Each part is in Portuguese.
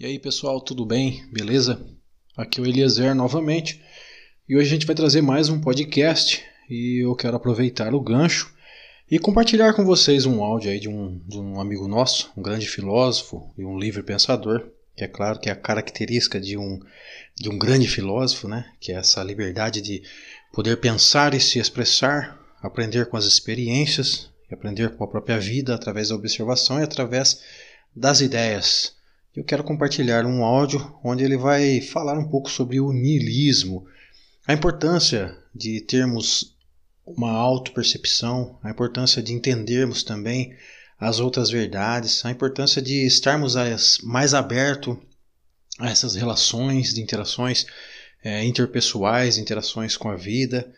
E aí pessoal, tudo bem? Beleza? Aqui é o Eliezer novamente e hoje a gente vai trazer mais um podcast e eu quero aproveitar o gancho e compartilhar com vocês um áudio aí de um, de um amigo nosso, um grande filósofo e um livre pensador, que é claro que é a característica de um, de um grande filósofo, né? que é essa liberdade de poder pensar e se expressar, aprender com as experiências aprender com a própria vida através da observação e através das ideias eu quero compartilhar um áudio onde ele vai falar um pouco sobre o niilismo, a importância de termos uma autopercepção, a importância de entendermos também as outras verdades, a importância de estarmos mais abertos a essas relações, de interações é, interpessoais, interações com a vida,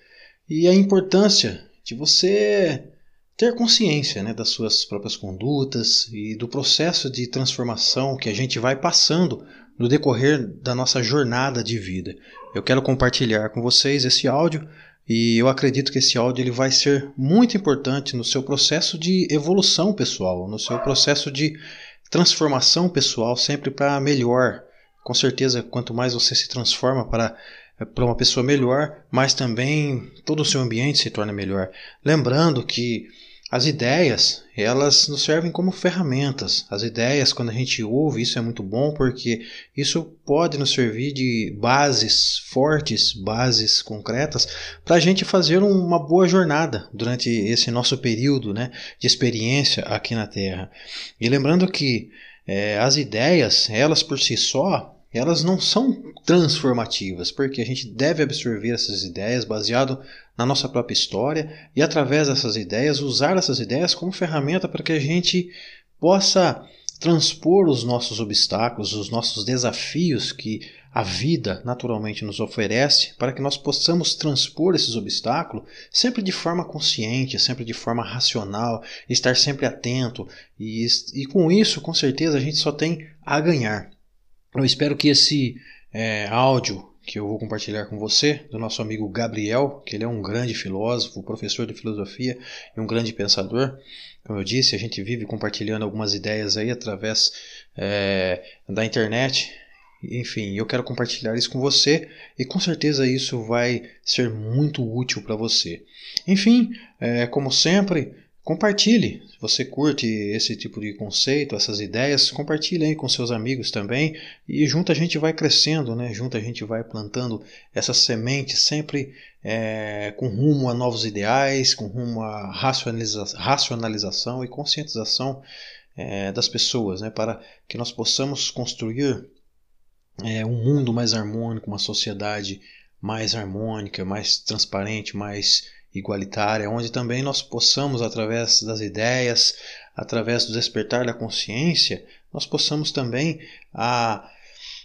e a importância de você ter consciência né, das suas próprias condutas e do processo de transformação que a gente vai passando no decorrer da nossa jornada de vida. Eu quero compartilhar com vocês esse áudio e eu acredito que esse áudio ele vai ser muito importante no seu processo de evolução pessoal, no seu processo de transformação pessoal, sempre para melhor. Com certeza, quanto mais você se transforma para para uma pessoa melhor, mas também todo o seu ambiente se torna melhor. Lembrando que as ideias, elas nos servem como ferramentas. As ideias, quando a gente ouve, isso é muito bom porque isso pode nos servir de bases fortes, bases concretas, para a gente fazer uma boa jornada durante esse nosso período né, de experiência aqui na Terra. E lembrando que é, as ideias, elas por si só, elas não são transformativas, porque a gente deve absorver essas ideias baseado na nossa própria história e através dessas ideias usar essas ideias como ferramenta para que a gente possa transpor os nossos obstáculos, os nossos desafios que a vida naturalmente nos oferece, para que nós possamos transpor esses obstáculos sempre de forma consciente, sempre de forma racional, estar sempre atento e, e com isso, com certeza, a gente só tem a ganhar. Eu espero que esse é, áudio que eu vou compartilhar com você, do nosso amigo Gabriel, que ele é um grande filósofo, professor de filosofia e um grande pensador. Como eu disse, a gente vive compartilhando algumas ideias aí através é, da internet. Enfim, eu quero compartilhar isso com você e com certeza isso vai ser muito útil para você. Enfim, é, como sempre, Compartilhe, se você curte esse tipo de conceito, essas ideias, compartilhe aí com seus amigos também e junto a gente vai crescendo, né? Junto a gente vai plantando essa semente sempre é, com rumo a novos ideais, com rumo a racionaliza racionalização e conscientização é, das pessoas, né? Para que nós possamos construir é, um mundo mais harmônico, uma sociedade mais harmônica, mais transparente, mais igualitária, onde também nós possamos, através das ideias, através do despertar da consciência, nós possamos também a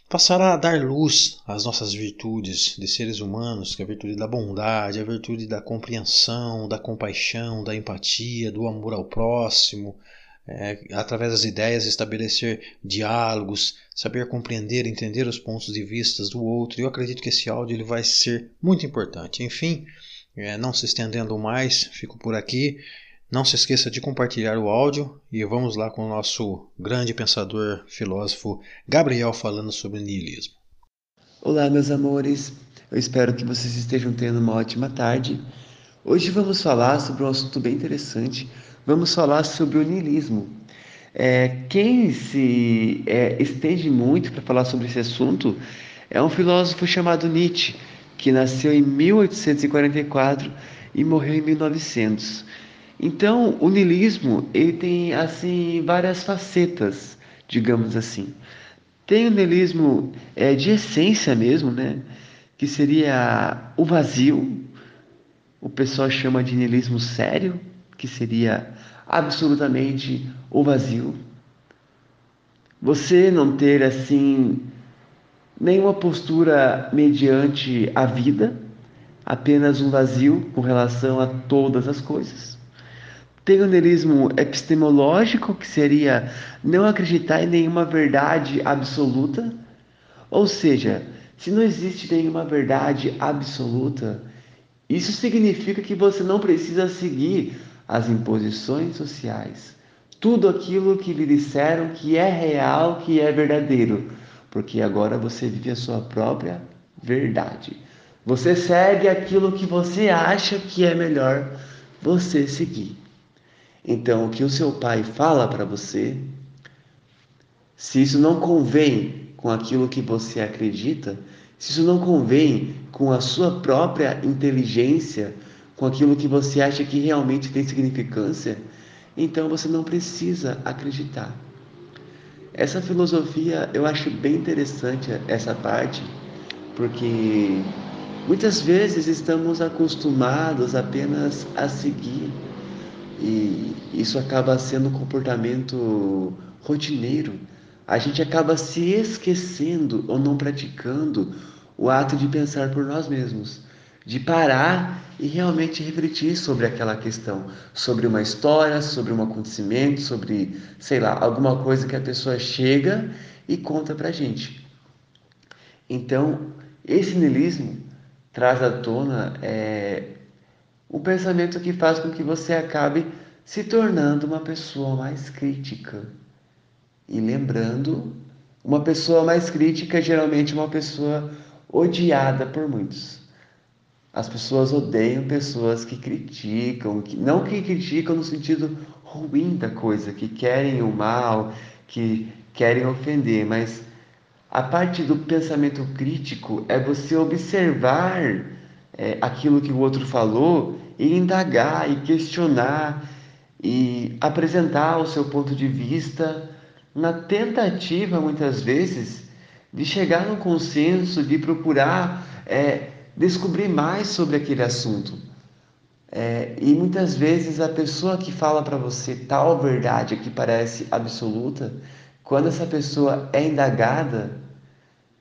passar a dar luz às nossas virtudes de seres humanos, que é a virtude da bondade, a virtude da compreensão, da compaixão, da empatia, do amor ao próximo, é, através das ideias estabelecer diálogos, saber compreender, entender os pontos de vista do outro. Eu acredito que esse áudio ele vai ser muito importante. Enfim, é, não se estendendo mais, fico por aqui. Não se esqueça de compartilhar o áudio e vamos lá com o nosso grande pensador, filósofo Gabriel falando sobre niilismo. Olá, meus amores. Eu espero que vocês estejam tendo uma ótima tarde. Hoje vamos falar sobre um assunto bem interessante. Vamos falar sobre o niilismo. É, quem se é, estende muito para falar sobre esse assunto é um filósofo chamado Nietzsche que nasceu em 1844 e morreu em 1900. Então, o niilismo ele tem assim várias facetas, digamos assim. Tem o niilismo é, de essência mesmo, né? Que seria o vazio. O pessoal chama de niilismo sério, que seria absolutamente o vazio. Você não ter assim nenhuma postura mediante a vida, apenas um vazio com relação a todas as coisas. Tem o niilismo epistemológico, que seria não acreditar em nenhuma verdade absoluta, ou seja, se não existe nenhuma verdade absoluta, isso significa que você não precisa seguir as imposições sociais. Tudo aquilo que lhe disseram que é real, que é verdadeiro porque agora você vive a sua própria verdade. Você segue aquilo que você acha que é melhor você seguir. Então, o que o seu pai fala para você, se isso não convém com aquilo que você acredita, se isso não convém com a sua própria inteligência, com aquilo que você acha que realmente tem significância, então você não precisa acreditar. Essa filosofia eu acho bem interessante essa parte, porque muitas vezes estamos acostumados apenas a seguir e isso acaba sendo um comportamento rotineiro. A gente acaba se esquecendo ou não praticando o ato de pensar por nós mesmos, de parar e realmente refletir sobre aquela questão, sobre uma história, sobre um acontecimento, sobre, sei lá, alguma coisa que a pessoa chega e conta pra gente. Então, esse niilismo traz à tona é, um pensamento que faz com que você acabe se tornando uma pessoa mais crítica. E lembrando, uma pessoa mais crítica é geralmente uma pessoa odiada por muitos. As pessoas odeiam pessoas que criticam, que, não que criticam no sentido ruim da coisa, que querem o mal, que querem ofender, mas a parte do pensamento crítico é você observar é, aquilo que o outro falou e indagar e questionar e apresentar o seu ponto de vista na tentativa, muitas vezes, de chegar no consenso, de procurar é, descobrir mais sobre aquele assunto. É, e muitas vezes a pessoa que fala para você tal verdade que parece absoluta, quando essa pessoa é indagada,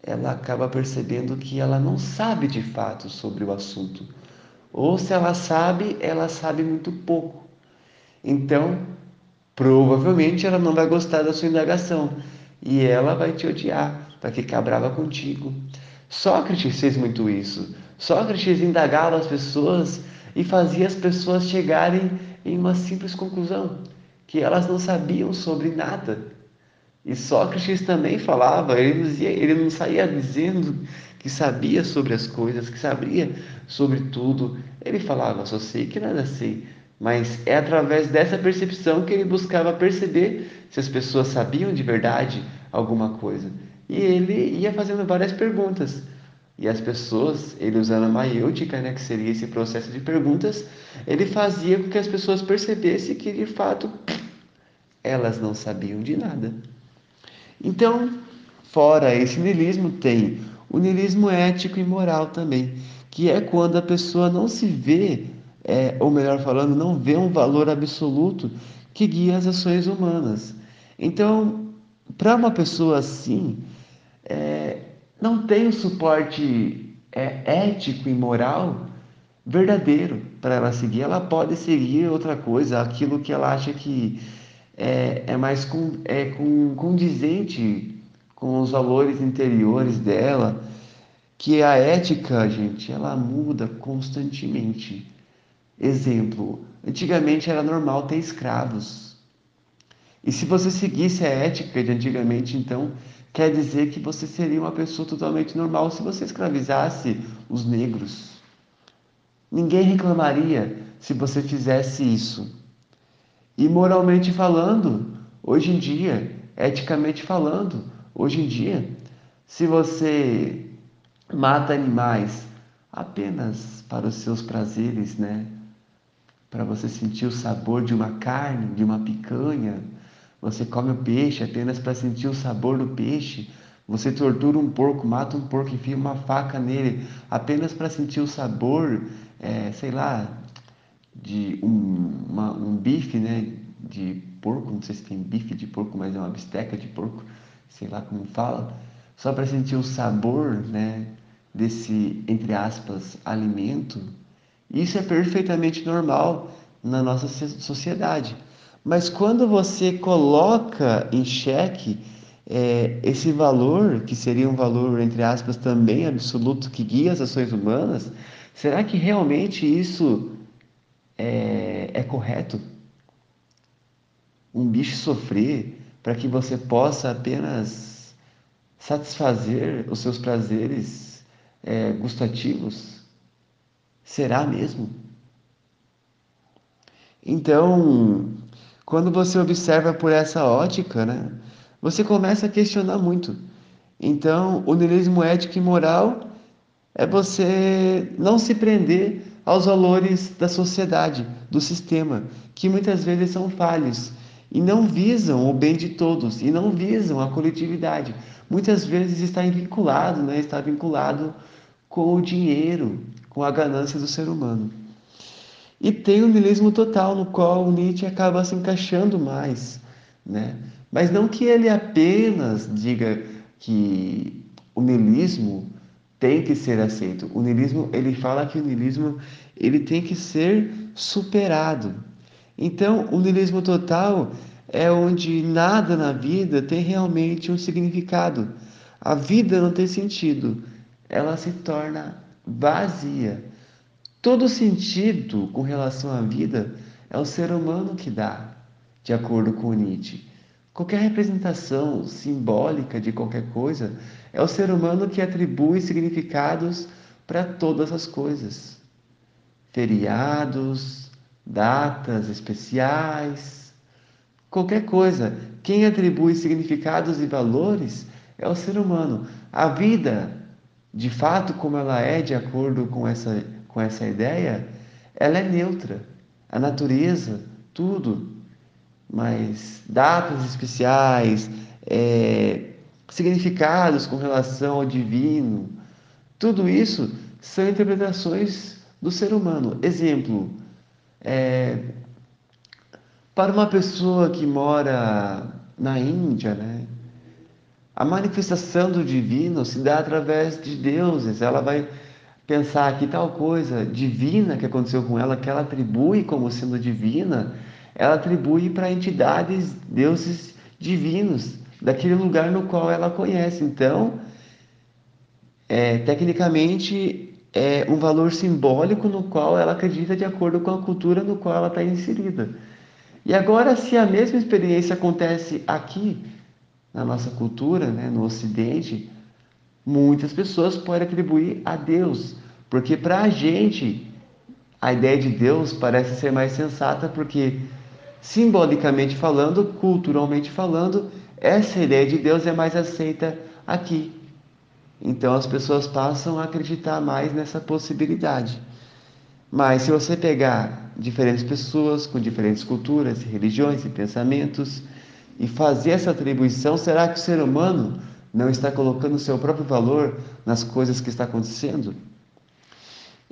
ela acaba percebendo que ela não sabe de fato sobre o assunto. Ou se ela sabe, ela sabe muito pouco. Então, provavelmente ela não vai gostar da sua indagação e ela vai te odiar, vai ficar brava contigo. Sócrates fez muito isso. Sócrates indagava as pessoas e fazia as pessoas chegarem em uma simples conclusão, que elas não sabiam sobre nada. E Sócrates também falava, ele não, dizia, ele não saía dizendo que sabia sobre as coisas, que sabia sobre tudo. Ele falava, só sei que nada sei. Mas é através dessa percepção que ele buscava perceber se as pessoas sabiam de verdade alguma coisa. E ele ia fazendo várias perguntas. E as pessoas, ele usando a maiêutica, né, que seria esse processo de perguntas, ele fazia com que as pessoas percebessem que de fato elas não sabiam de nada. Então, fora esse niilismo, tem o niilismo ético e moral também, que é quando a pessoa não se vê, é, ou melhor falando, não vê um valor absoluto que guia as ações humanas. Então, para uma pessoa assim, é, não tem o um suporte é, ético e moral verdadeiro para ela seguir. Ela pode seguir outra coisa, aquilo que ela acha que é, é mais com, é com, condizente com os valores interiores dela, que a ética, gente, ela muda constantemente. Exemplo, antigamente era normal ter escravos. E se você seguisse a ética de antigamente, então quer dizer que você seria uma pessoa totalmente normal se você escravizasse os negros. Ninguém reclamaria se você fizesse isso. E moralmente falando, hoje em dia, eticamente falando, hoje em dia, se você mata animais apenas para os seus prazeres, né? Para você sentir o sabor de uma carne, de uma picanha, você come o peixe apenas para sentir o sabor do peixe. Você tortura um porco, mata um porco, enfia uma faca nele apenas para sentir o sabor, é, sei lá, de um, uma, um bife, né? De porco, não sei se tem bife de porco, mas é uma bisteca de porco, sei lá como fala, só para sentir o sabor, né? Desse, entre aspas, alimento. Isso é perfeitamente normal na nossa sociedade. Mas quando você coloca em xeque é, esse valor, que seria um valor, entre aspas, também absoluto, que guia as ações humanas, será que realmente isso é, é correto? Um bicho sofrer para que você possa apenas satisfazer os seus prazeres é, gustativos? Será mesmo? Então, quando você observa por essa ótica, né, você começa a questionar muito. Então, o niilismo ético e moral é você não se prender aos valores da sociedade, do sistema, que muitas vezes são falhos e não visam o bem de todos e não visam a coletividade. Muitas vezes está vinculado, né, está vinculado com o dinheiro, com a ganância do ser humano. E tem o niilismo total, no qual o Nietzsche acaba se encaixando mais, né? Mas não que ele apenas diga que o niilismo tem que ser aceito. O niilismo, ele fala que o niilismo ele tem que ser superado. Então, o niilismo total é onde nada na vida tem realmente um significado. A vida não tem sentido, ela se torna vazia. Todo sentido com relação à vida é o ser humano que dá, de acordo com Nietzsche. Qualquer representação simbólica de qualquer coisa é o ser humano que atribui significados para todas as coisas. Feriados, datas especiais, qualquer coisa. Quem atribui significados e valores é o ser humano. A vida, de fato, como ela é, de acordo com essa, com essa ideia, ela é neutra. A natureza, tudo, mas datas especiais, é, significados com relação ao divino, tudo isso são interpretações do ser humano. Exemplo, é, para uma pessoa que mora na Índia, né, a manifestação do divino se dá através de deuses. Ela vai pensar que tal coisa divina que aconteceu com ela, que ela atribui como sendo divina, ela atribui para entidades, deuses divinos, daquele lugar no qual ela conhece. Então, é, tecnicamente, é um valor simbólico no qual ela acredita de acordo com a cultura no qual ela está inserida. E agora, se a mesma experiência acontece aqui, na nossa cultura, né, no Ocidente, muitas pessoas podem atribuir a Deus, porque para a gente a ideia de Deus parece ser mais sensata, porque simbolicamente falando, culturalmente falando, essa ideia de Deus é mais aceita aqui. Então as pessoas passam a acreditar mais nessa possibilidade. Mas se você pegar diferentes pessoas com diferentes culturas, religiões e pensamentos e fazer essa atribuição, será que o ser humano não está colocando o seu próprio valor nas coisas que está acontecendo?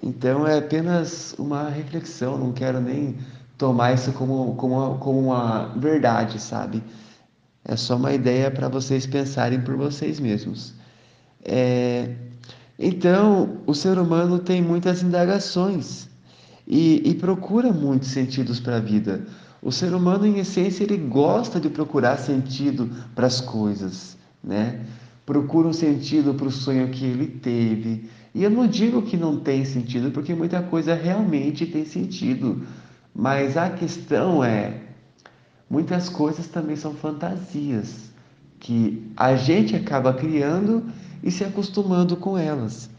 Então é apenas uma reflexão, não quero nem tomar isso como, como, como uma verdade, sabe? É só uma ideia para vocês pensarem por vocês mesmos. É... Então, o ser humano tem muitas indagações e, e procura muitos sentidos para a vida. O ser humano, em essência, ele gosta de procurar sentido para as coisas, né? Procura um sentido para o sonho que ele teve. E eu não digo que não tem sentido, porque muita coisa realmente tem sentido. Mas a questão é, muitas coisas também são fantasias que a gente acaba criando e se acostumando com elas.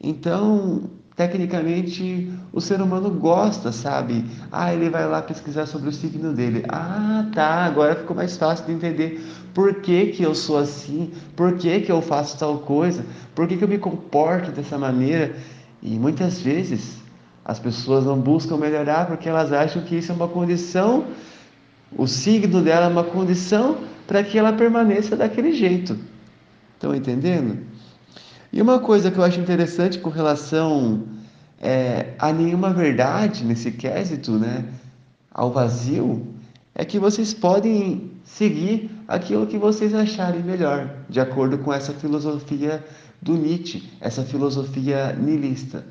Então, tecnicamente, o ser humano gosta, sabe? Ah, ele vai lá pesquisar sobre o signo dele. Ah, tá, agora ficou mais fácil de entender por que, que eu sou assim, por que, que eu faço tal coisa, por que, que eu me comporto dessa maneira. E muitas vezes as pessoas não buscam melhorar porque elas acham que isso é uma condição, o signo dela é uma condição para que ela permaneça daquele jeito. Estão entendendo? E uma coisa que eu acho interessante com relação é, a nenhuma verdade nesse quesito, né, ao vazio, é que vocês podem seguir aquilo que vocês acharem melhor, de acordo com essa filosofia do Nietzsche, essa filosofia nihilista.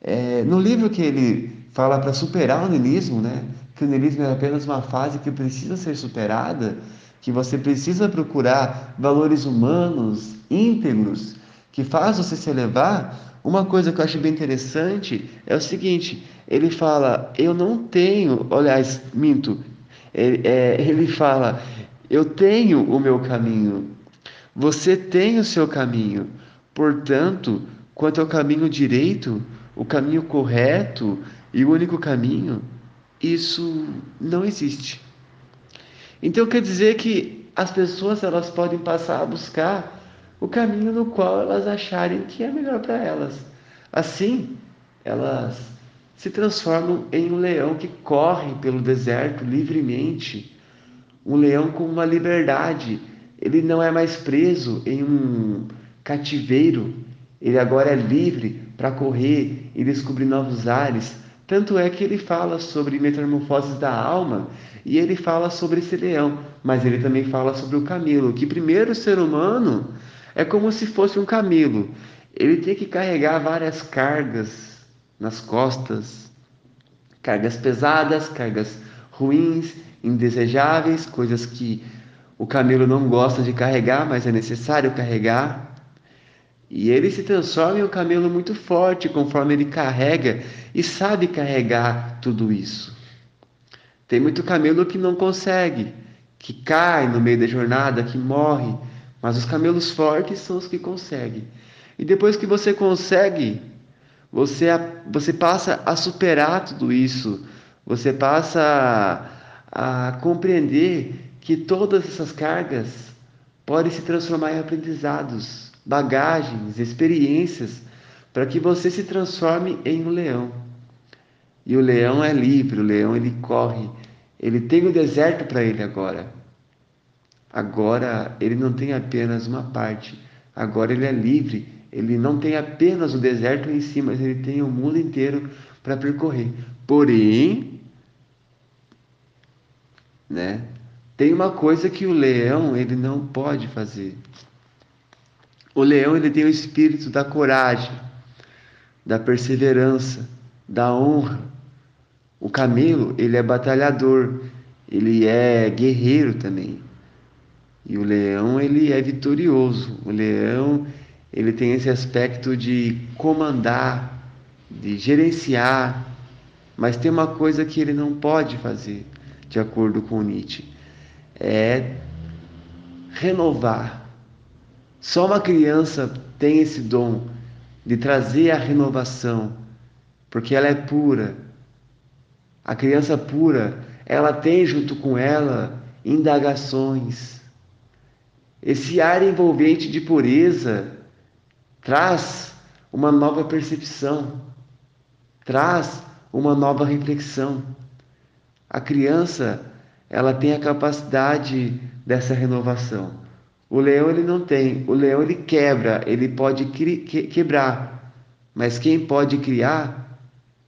É, no livro que ele fala para superar o niilismo, né, que o niilismo é apenas uma fase que precisa ser superada, que você precisa procurar valores humanos íntegros que faz você se elevar, uma coisa que eu acho bem interessante é o seguinte: ele fala, eu não tenho, aliás, minto, ele, é, ele fala, eu tenho o meu caminho. Você tem o seu caminho. Portanto, quanto ao caminho direito, o caminho correto e o único caminho, isso não existe. Então quer dizer que as pessoas elas podem passar a buscar o caminho no qual elas acharem que é melhor para elas. Assim, elas se transformam em um leão que corre pelo deserto livremente, um leão com uma liberdade. Ele não é mais preso em um cativeiro, ele agora é livre para correr e descobrir novos ares. Tanto é que ele fala sobre metamorfoses da alma e ele fala sobre esse leão, mas ele também fala sobre o camelo, que primeiro o ser humano é como se fosse um camelo. Ele tem que carregar várias cargas nas costas, cargas pesadas, cargas ruins, indesejáveis, coisas que o camelo não gosta de carregar, mas é necessário carregar. E ele se transforma em um camelo muito forte conforme ele carrega e sabe carregar tudo isso. Tem muito camelo que não consegue, que cai no meio da jornada, que morre, mas os camelos fortes são os que conseguem. E depois que você consegue, você, você passa a superar tudo isso, você passa a, a compreender que todas essas cargas podem se transformar em aprendizados bagagens, experiências, para que você se transforme em um leão. E o leão é livre, o leão ele corre, ele tem o deserto para ele agora. Agora ele não tem apenas uma parte, agora ele é livre, ele não tem apenas o deserto em si, mas ele tem o mundo inteiro para percorrer. Porém, né? Tem uma coisa que o leão ele não pode fazer. O leão ele tem o espírito da coragem, da perseverança, da honra. O camelo ele é batalhador, ele é guerreiro também. E o leão ele é vitorioso. O leão ele tem esse aspecto de comandar, de gerenciar, mas tem uma coisa que ele não pode fazer, de acordo com Nietzsche, é renovar só uma criança tem esse dom de trazer a renovação, porque ela é pura. A criança pura, ela tem junto com ela indagações. Esse ar envolvente de pureza traz uma nova percepção, traz uma nova reflexão. A criança, ela tem a capacidade dessa renovação. O leão ele não tem. O leão ele quebra, ele pode que quebrar. Mas quem pode criar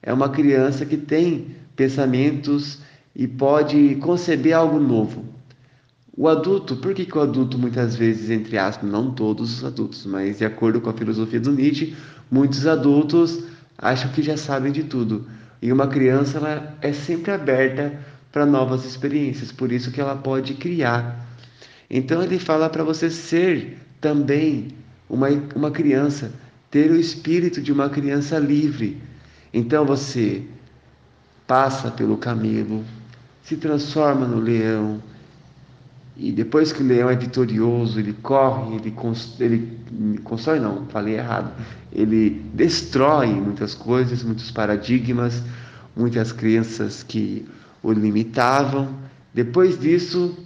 é uma criança que tem pensamentos e pode conceber algo novo. O adulto, por que, que o adulto muitas vezes, entre aspas, não todos os adultos, mas de acordo com a filosofia do Nietzsche, muitos adultos acham que já sabem de tudo. E uma criança ela é sempre aberta para novas experiências, por isso que ela pode criar então ele fala para você ser também uma, uma criança, ter o espírito de uma criança livre. Então você passa pelo camelo, se transforma no leão, e depois que o leão é vitorioso, ele corre, ele, ele constrói, não, falei errado, ele destrói muitas coisas, muitos paradigmas, muitas crenças que o limitavam. Depois disso,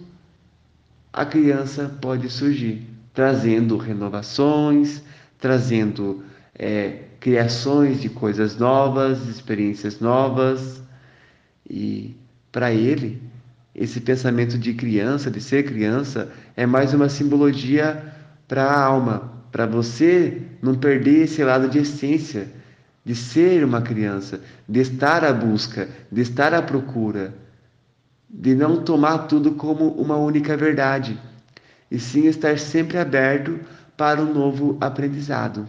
a criança pode surgir, trazendo renovações, trazendo é, criações de coisas novas, experiências novas. E para ele, esse pensamento de criança, de ser criança, é mais uma simbologia para a alma, para você não perder esse lado de essência, de ser uma criança, de estar à busca, de estar à procura de não tomar tudo como uma única verdade, e sim estar sempre aberto para um novo aprendizado.